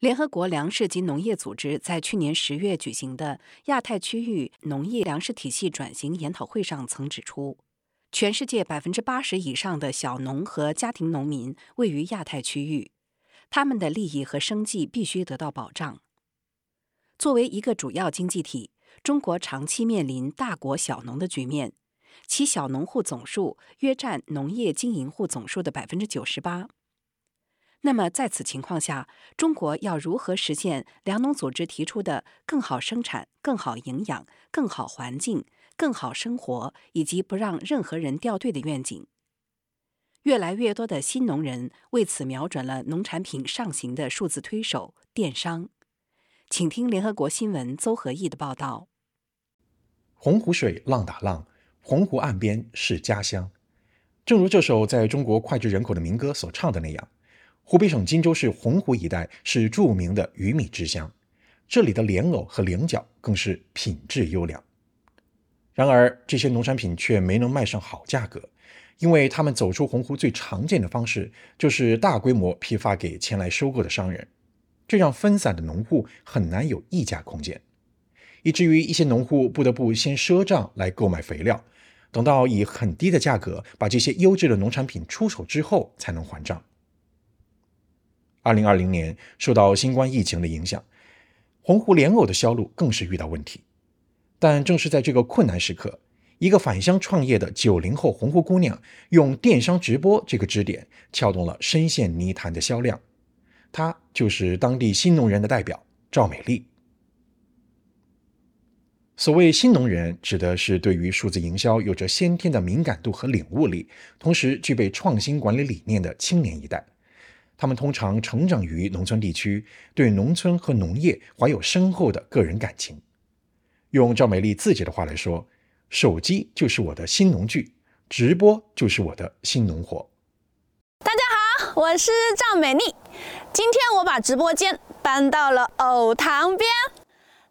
联合国粮食及农业组织在去年十月举行的亚太区域农业粮食体系转型研讨会上曾指出，全世界百分之八十以上的小农和家庭农民位于亚太区域，他们的利益和生计必须得到保障。作为一个主要经济体，中国长期面临大国小农的局面，其小农户总数约占农业经营户总数的百分之九十八。那么，在此情况下，中国要如何实现粮农组织提出的更好生产、更好营养、更好环境、更好生活，以及不让任何人掉队的愿景？越来越多的新农人为此瞄准了农产品上行的数字推手——电商。请听联合国新闻邹和义的报道：洪湖水浪打浪，洪湖岸边是家乡。正如这首在中国脍炙人口的民歌所唱的那样。湖北省荆州市洪湖一带是著名的鱼米之乡，这里的莲藕和菱角更是品质优良。然而，这些农产品却没能卖上好价格，因为他们走出洪湖最常见的方式就是大规模批发给前来收购的商人，这让分散的农户很难有溢价空间，以至于一些农户不得不先赊账来购买肥料，等到以很低的价格把这些优质的农产品出手之后才能还账。二零二零年受到新冠疫情的影响，洪湖莲藕的销路更是遇到问题。但正是在这个困难时刻，一个返乡创业的九零后洪湖姑娘，用电商直播这个支点，撬动了深陷泥潭的销量。她就是当地新农人的代表赵美丽。所谓新农人，指的是对于数字营销有着先天的敏感度和领悟力，同时具备创新管理理念的青年一代。他们通常成长于农村地区，对农村和农业怀有深厚的个人感情。用赵美丽自己的话来说：“手机就是我的新农具，直播就是我的新农活。”大家好，我是赵美丽。今天我把直播间搬到了藕塘边。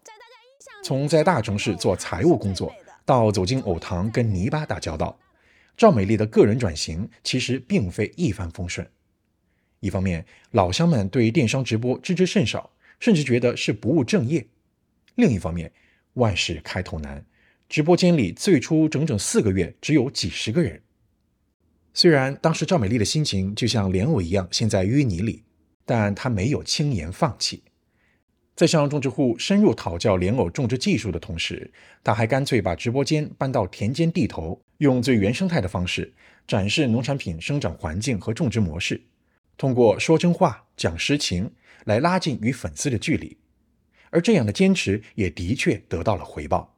在大家印象从在大城市做财务工作到走进藕塘跟泥巴打交道，赵美丽的个人转型其实并非一帆风顺。一方面，老乡们对电商直播知之甚少，甚至觉得是不务正业；另一方面，万事开头难，直播间里最初整整四个月只有几十个人。虽然当时赵美丽的心情就像莲藕一样陷在淤泥里，但她没有轻言放弃。在向种植户深入讨教莲藕种植技术的同时，她还干脆把直播间搬到田间地头，用最原生态的方式展示农产品生长环境和种植模式。通过说真话、讲实情来拉近与粉丝的距离，而这样的坚持也的确得到了回报。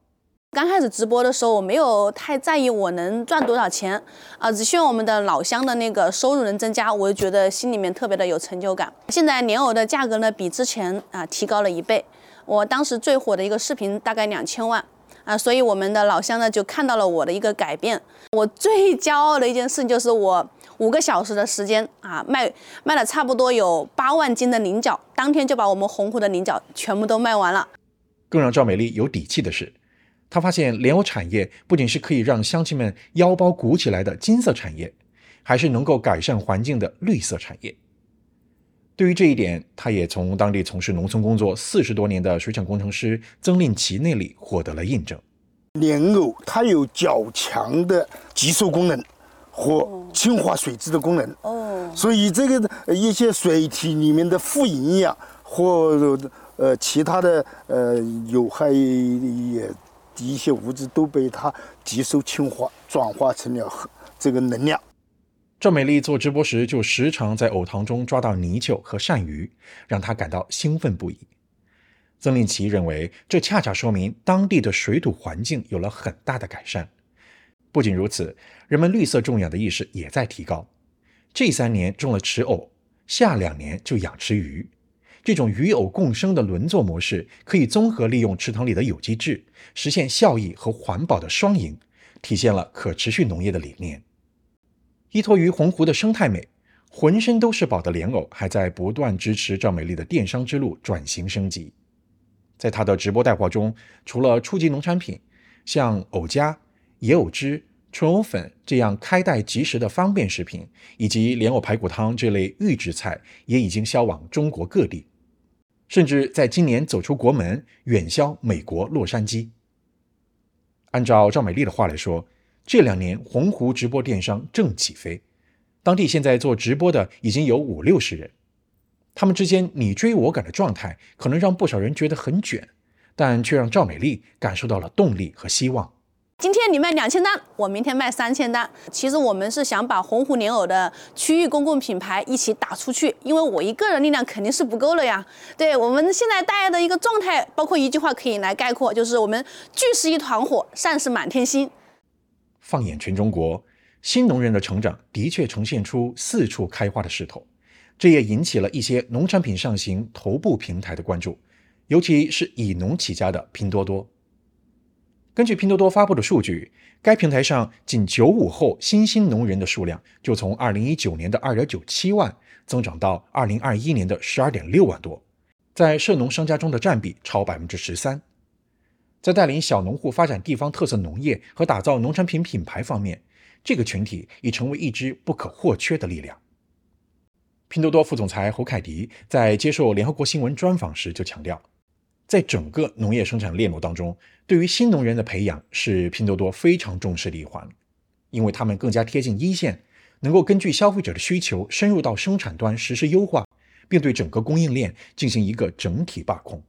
刚开始直播的时候，我没有太在意我能赚多少钱啊，只希望我们的老乡的那个收入能增加，我就觉得心里面特别的有成就感。现在莲藕的价格呢，比之前啊提高了一倍。我当时最火的一个视频大概两千万啊，所以我们的老乡呢就看到了我的一个改变。我最骄傲的一件事就是我。五个小时的时间啊，卖卖了差不多有八万斤的菱角，当天就把我们洪湖的菱角全部都卖完了。更让赵美丽有底气的是，她发现莲藕产业不仅是可以让乡亲们腰包鼓起来的金色产业，还是能够改善环境的绿色产业。对于这一点，他也从当地从事农村工作四十多年的水产工程师曾令奇那里获得了印证。莲藕它有较强的吸收功能。和净化水质的功能哦，所以这个一些水体里面的富营养或呃其他的呃有害也一些物质都被它吸收净化，转化成了这个能量。赵美丽做直播时就时常在藕塘中抓到泥鳅和鳝鱼，让她感到兴奋不已。曾令奇认为，这恰恰说明当地的水土环境有了很大的改善。不仅如此，人们绿色种养的意识也在提高。这三年种了池藕，下两年就养池鱼。这种鱼藕共生的轮作模式，可以综合利用池塘里的有机质，实现效益和环保的双赢，体现了可持续农业的理念。依托于洪湖的生态美，浑身都是宝的莲藕还在不断支持赵美丽的电商之路转型升级。在她的直播带货中，除了初级农产品，像藕夹。野藕汁、纯藕粉这样开袋即食的方便食品，以及莲藕排骨汤这类预制菜，也已经销往中国各地。甚至在今年走出国门，远销美国洛杉矶。按照赵美丽的话来说，这两年鸿鹄直播电商正起飞，当地现在做直播的已经有五六十人，他们之间你追我赶的状态，可能让不少人觉得很卷，但却让赵美丽感受到了动力和希望。今天你卖两千单，我明天卖三千单。其实我们是想把鸿鹄莲藕的区域公共品牌一起打出去，因为我一个人力量肯定是不够了呀。对我们现在大家的一个状态，包括一句话可以来概括，就是我们聚是一团火，散是满天星。放眼全中国，新农人的成长的确呈现出四处开花的势头，这也引起了一些农产品上行头部平台的关注，尤其是以农起家的拼多多。根据拼多多发布的数据，该平台上仅九五后新兴农人的数量就从二零一九年的二点九七万增长到二零二一年的十二点六万多，在涉农商家中的占比超百分之十三。在带领小农户发展地方特色农业和打造农产品品牌方面，这个群体已成为一支不可或缺的力量。拼多多副总裁侯凯迪在接受联合国新闻专访时就强调。在整个农业生产链路当中，对于新农人的培养是拼多多非常重视的一环，因为他们更加贴近一线，能够根据消费者的需求深入到生产端实施优化，并对整个供应链进行一个整体把控。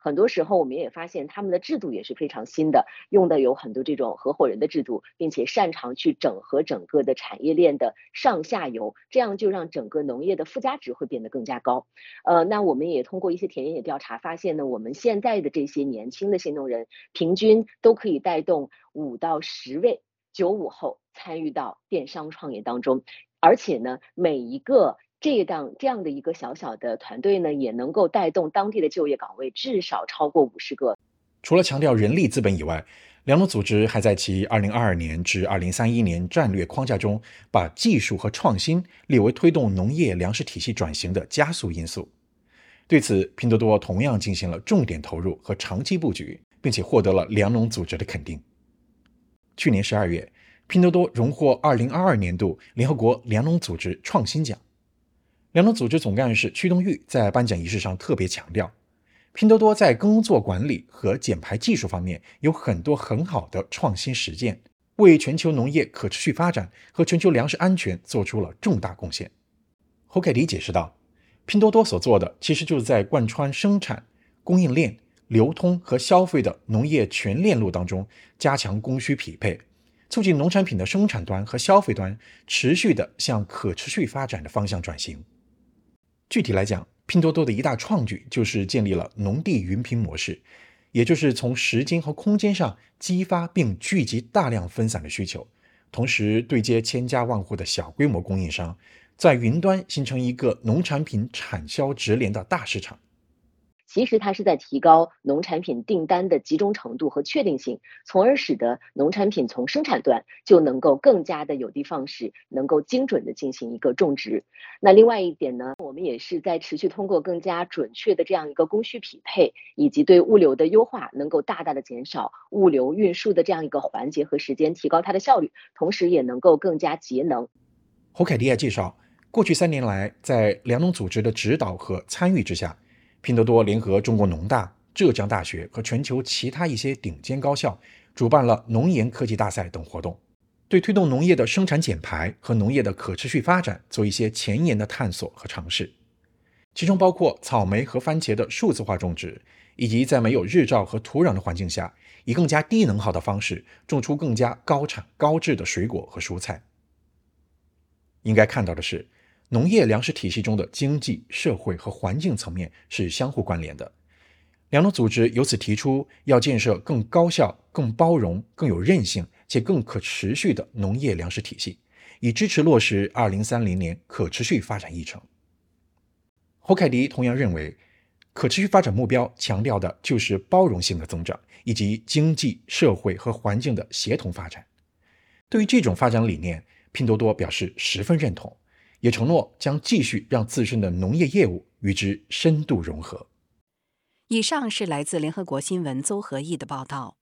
很多时候，我们也发现他们的制度也是非常新的，用的有很多这种合伙人的制度，并且擅长去整合整个的产业链的上下游，这样就让整个农业的附加值会变得更加高。呃，那我们也通过一些田野调查发现呢，我们现在的这些年轻的新农人，平均都可以带动五到十位九五后参与到电商创业当中，而且呢，每一个。这一档这样的一个小小的团队呢，也能够带动当地的就业岗位至少超过五十个。除了强调人力资本以外，粮农组织还在其二零二二年至二零三一年战略框架中，把技术和创新列为推动农业粮食体系转型的加速因素。对此，拼多多同样进行了重点投入和长期布局，并且获得了粮农组织的肯定。去年十二月，拼多多荣获二零二二年度联合国粮农组织创新奖。粮农组织总干事屈东玉在颁奖仪式上特别强调，拼多多在耕作管理和减排技术方面有很多很好的创新实践，为全球农业可持续发展和全球粮食安全做出了重大贡献。侯凯迪解释道，拼多多所做的其实就是在贯穿生产、供应链、流通和消费的农业全链路当中，加强供需匹配，促进农产品的生产端和消费端持续的向可持续发展的方向转型。具体来讲，拼多多的一大创举就是建立了农地云平模式，也就是从时间和空间上激发并聚集大量分散的需求，同时对接千家万户的小规模供应商，在云端形成一个农产品产销直连的大市场。其实它是在提高农产品订单的集中程度和确定性，从而使得农产品从生产端就能够更加的有的放矢，能够精准的进行一个种植。那另外一点呢，我们也是在持续通过更加准确的这样一个供需匹配，以及对物流的优化，能够大大的减少物流运输的这样一个环节和时间，提高它的效率，同时也能够更加节能。侯凯迪亚介绍，过去三年来，在粮农组织的指导和参与之下。拼多多联合中国农大、浙江大学和全球其他一些顶尖高校，主办了农研科技大赛等活动，对推动农业的生产减排和农业的可持续发展做一些前沿的探索和尝试，其中包括草莓和番茄的数字化种植，以及在没有日照和土壤的环境下，以更加低能耗的方式种出更加高产高质的水果和蔬菜。应该看到的是。农业粮食体系中的经济社会和环境层面是相互关联的。粮农组织由此提出，要建设更高效、更包容、更有韧性且更可持续的农业粮食体系，以支持落实二零三零年可持续发展议程。侯凯迪同样认为，可持续发展目标强调的就是包容性的增长以及经济社会和环境的协同发展。对于这种发展理念，拼多多表示十分认同。也承诺将继续让自身的农业业务与之深度融合。以上是来自联合国新闻邹合义的报道。